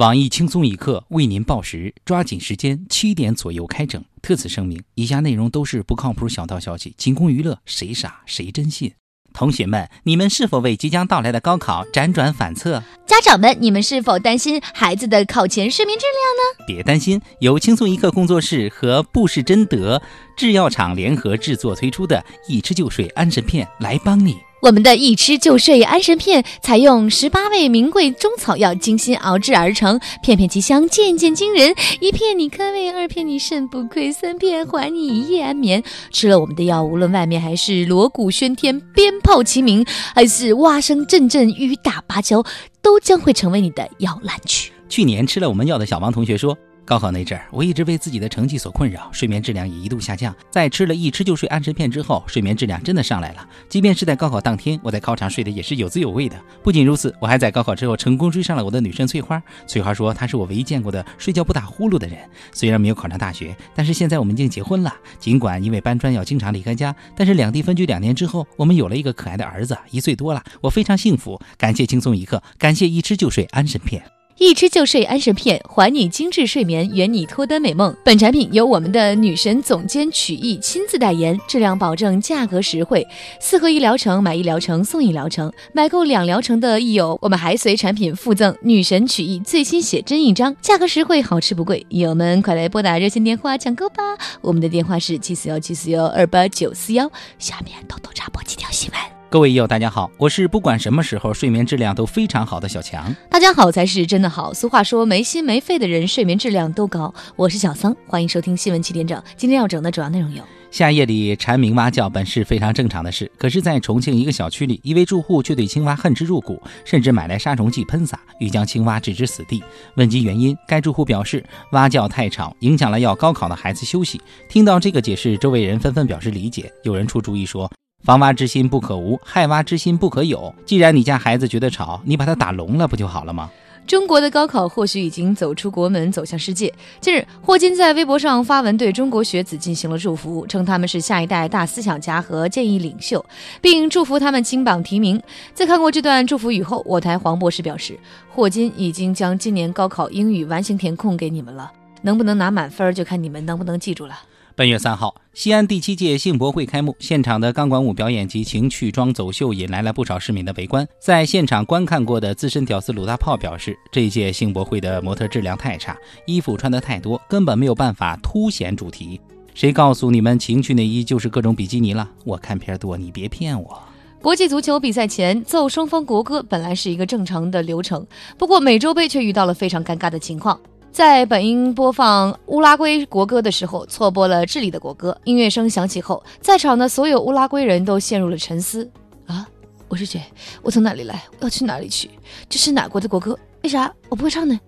网易轻松一刻为您报时，抓紧时间，七点左右开整。特此声明，以下内容都是不靠谱小道消息，仅供娱乐，谁傻谁真信。同学们，你们是否为即将到来的高考辗转反侧？家长们，你们是否担心孩子的考前睡眠质量呢？别担心，由轻松一刻工作室和布氏珍德制药厂联合制作推出的“一吃就睡”安神片来帮你。我们的一吃就睡安神片，采用十八味名贵中草药精心熬制而成，片片奇香，件件惊人。一片你开胃，二片你肾不亏，三片还你一夜安眠。吃了我们的药，无论外面还是锣鼓喧天、鞭炮齐鸣，还是蛙声阵阵、雨打芭蕉，都将会成为你的摇篮曲。去年吃了我们药的小王同学说。高考那阵儿，我一直为自己的成绩所困扰，睡眠质量也一度下降。在吃了一吃就睡安神片之后，睡眠质量真的上来了。即便是在高考当天，我在考场睡得也是有滋有味的。不仅如此，我还在高考之后成功追上了我的女神翠花。翠花说她是我唯一见过的睡觉不打呼噜的人。虽然没有考上大学，但是现在我们已经结婚了。尽管因为搬砖要经常离开家，但是两地分居两年之后，我们有了一个可爱的儿子，一岁多了，我非常幸福。感谢轻松一刻，感谢一吃就睡安神片。一吃就睡安神片，还你精致睡眠，圆你脱单美梦。本产品由我们的女神总监曲艺亲自代言，质量保证，价格实惠。四合一疗程，买一疗程送一疗程，买够两疗程的益友，我们还随产品附赠女神曲艺最新写真一张。价格实惠，好吃不贵，益友们快来拨打热线电话抢购吧！我们的电话是七四幺七四幺二八九四幺。下面偷偷插播几条新闻。各位友，大家好，我是不管什么时候睡眠质量都非常好的小强。大家好才是真的好。俗话说没心没肺的人睡眠质量都高。我是小桑，欢迎收听新闻七点整。今天要整的主要内容有：夏夜里蝉鸣蛙叫本是非常正常的事，可是，在重庆一个小区里，一位住户却对青蛙恨之入骨，甚至买来杀虫剂喷洒，欲将青蛙置之死地。问及原因，该住户表示蛙叫太吵，影响了要高考的孩子休息。听到这个解释，周围人纷纷表示理解。有人出主意说。防蛙之心不可无，害蛙之心不可有。既然你家孩子觉得吵，你把他打聋了不就好了吗？中国的高考或许已经走出国门，走向世界。近日，霍金在微博上发文对中国学子进行了祝福，称他们是下一代大思想家和建议领袖，并祝福他们金榜题名。在看过这段祝福语后，我台黄博士表示，霍金已经将今年高考英语完形填空给你们了，能不能拿满分就看你们能不能记住了。本月三号，西安第七届性博会开幕，现场的钢管舞表演及情趣装走秀引来了不少市民的围观。在现场观看过的资深屌丝鲁大炮表示，这届性博会的模特质量太差，衣服穿得太多，根本没有办法凸显主题。谁告诉你们情趣内衣就是各种比基尼了？我看片多，你别骗我。国际足球比赛前奏双方国歌本来是一个正常的流程，不过美洲杯却遇到了非常尴尬的情况。在本应播放乌拉圭国歌的时候，错播了智利的国歌。音乐声响起后，在场的所有乌拉圭人都陷入了沉思。啊，我是谁？我从哪里来？我要去哪里去？这是哪国的国歌？为啥我不会唱呢？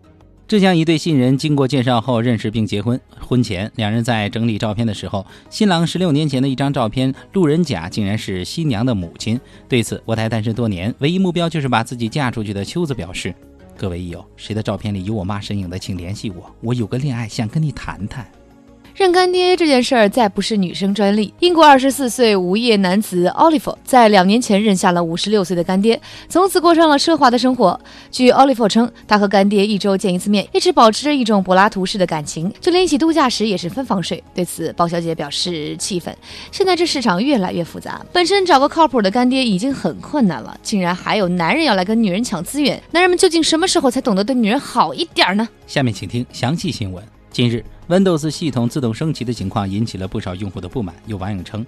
浙江一对新人经过介绍后认识并结婚。婚前，两人在整理照片的时候，新郎十六年前的一张照片，路人甲竟然是新娘的母亲。对此，我台单身多年，唯一目标就是把自己嫁出去的秋子表示。各位益友，谁的照片里有我妈身影的，请联系我，我有个恋爱想跟你谈谈。认干爹这件事儿再不是女生专利。英国二十四岁无业男子 Oliver 在两年前认下了五十六岁的干爹，从此过上了奢华的生活。据 Oliver 称，他和干爹一周见一次面，一直保持着一种柏拉图式的感情，就连一起度假时也是分房睡。对此，包小姐表示气愤。现在这市场越来越复杂，本身找个靠谱的干爹已经很困难了，竟然还有男人要来跟女人抢资源。男人们究竟什么时候才懂得对女人好一点儿呢？下面请听详细新闻。近日，Windows 系统自动升级的情况引起了不少用户的不满。有网友称，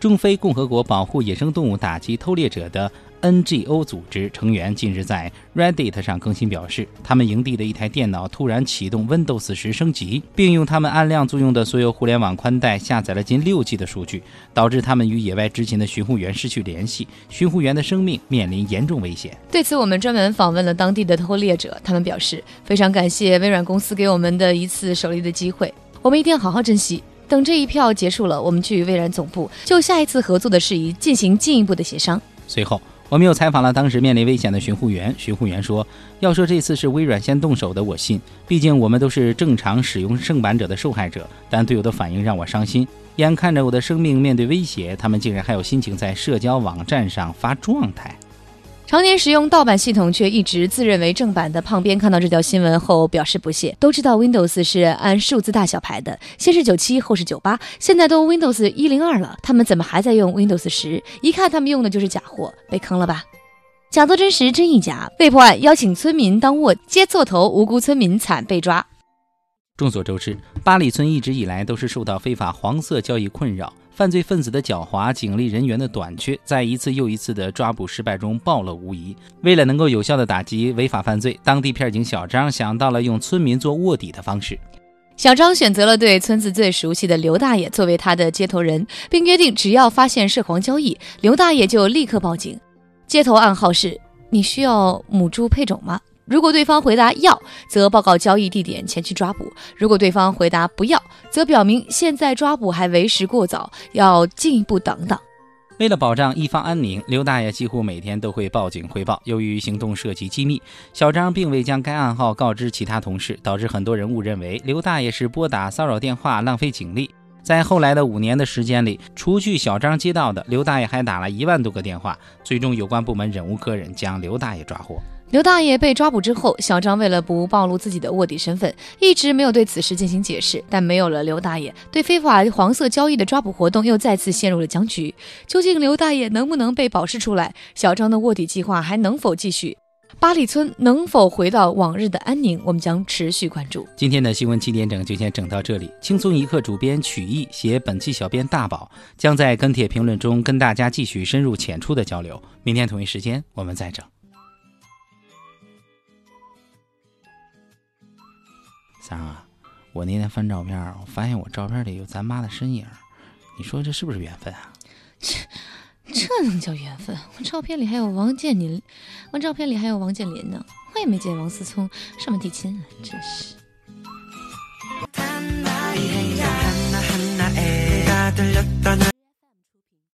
中非共和国保护野生动物、打击偷猎者的。NGO 组织成员近日在 Reddit 上更新表示，他们营地的一台电脑突然启动 Windows 十升级，并用他们按量租用的所有互联网宽带下载了近六 G 的数据，导致他们与野外执勤的巡护员失去联系，巡护员的生命面临严重危险。对此，我们专门访问了当地的偷猎者，他们表示非常感谢微软公司给我们的一次首例的机会，我们一定要好好珍惜。等这一票结束了，我们去微软总部就下一次合作的事宜进行进一步的协商。随后。我们又采访了当时面临危险的巡护员，巡护员说：“要说这次是微软先动手的，我信，毕竟我们都是正常使用正版者的受害者。但队友的反应让我伤心，眼看着我的生命面对威胁，他们竟然还有心情在社交网站上发状态。”常年使用盗版系统却一直自认为正版的胖边看到这条新闻后表示不屑。都知道 Windows 是按数字大小排的，先是九七，后是九八，现在都 Windows 一零二了，他们怎么还在用 Windows 十？一看他们用的就是假货，被坑了吧？假作真实，真亦假。被迫案邀请村民当卧接座头，无辜村民惨被抓。众所周知，八里村一直以来都是受到非法黄色交易困扰。犯罪分子的狡猾，警力人员的短缺，在一次又一次的抓捕失败中暴露无遗。为了能够有效的打击违法犯罪，当地片警小张想到了用村民做卧底的方式。小张选择了对村子最熟悉的刘大爷作为他的接头人，并约定只要发现涉黄交易，刘大爷就立刻报警。接头暗号是：你需要母猪配种吗？如果对方回答要，则报告交易地点前去抓捕；如果对方回答不要，则表明现在抓捕还为时过早，要进一步等等。为了保障一方安宁，刘大爷几乎每天都会报警汇报。由于行动涉及机密，小张并未将该暗号告知其他同事，导致很多人误认为刘大爷是拨打骚扰电话，浪费警力。在后来的五年的时间里，除去小张接到的，刘大爷还打了一万多个电话。最终，有关部门忍无可忍，将刘大爷抓获。刘大爷被抓捕之后，小张为了不暴露自己的卧底身份，一直没有对此事进行解释。但没有了刘大爷，对非法黄色交易的抓捕活动又再次陷入了僵局。究竟刘大爷能不能被保释出来？小张的卧底计划还能否继续？八里村能否回到往日的安宁？我们将持续关注。今天的新闻七点整就先整到这里。轻松一刻主编曲艺写本期小编大宝将在跟帖评论中跟大家继续深入浅出的交流。明天同一时间我们再整。啊！我那天翻照片，我发现我照片里有咱妈的身影，你说这是不是缘分啊？这这能叫缘分？我照片里还有王健林，我照片里还有王健林呢，我也没见王思聪上门提亲啊，真是。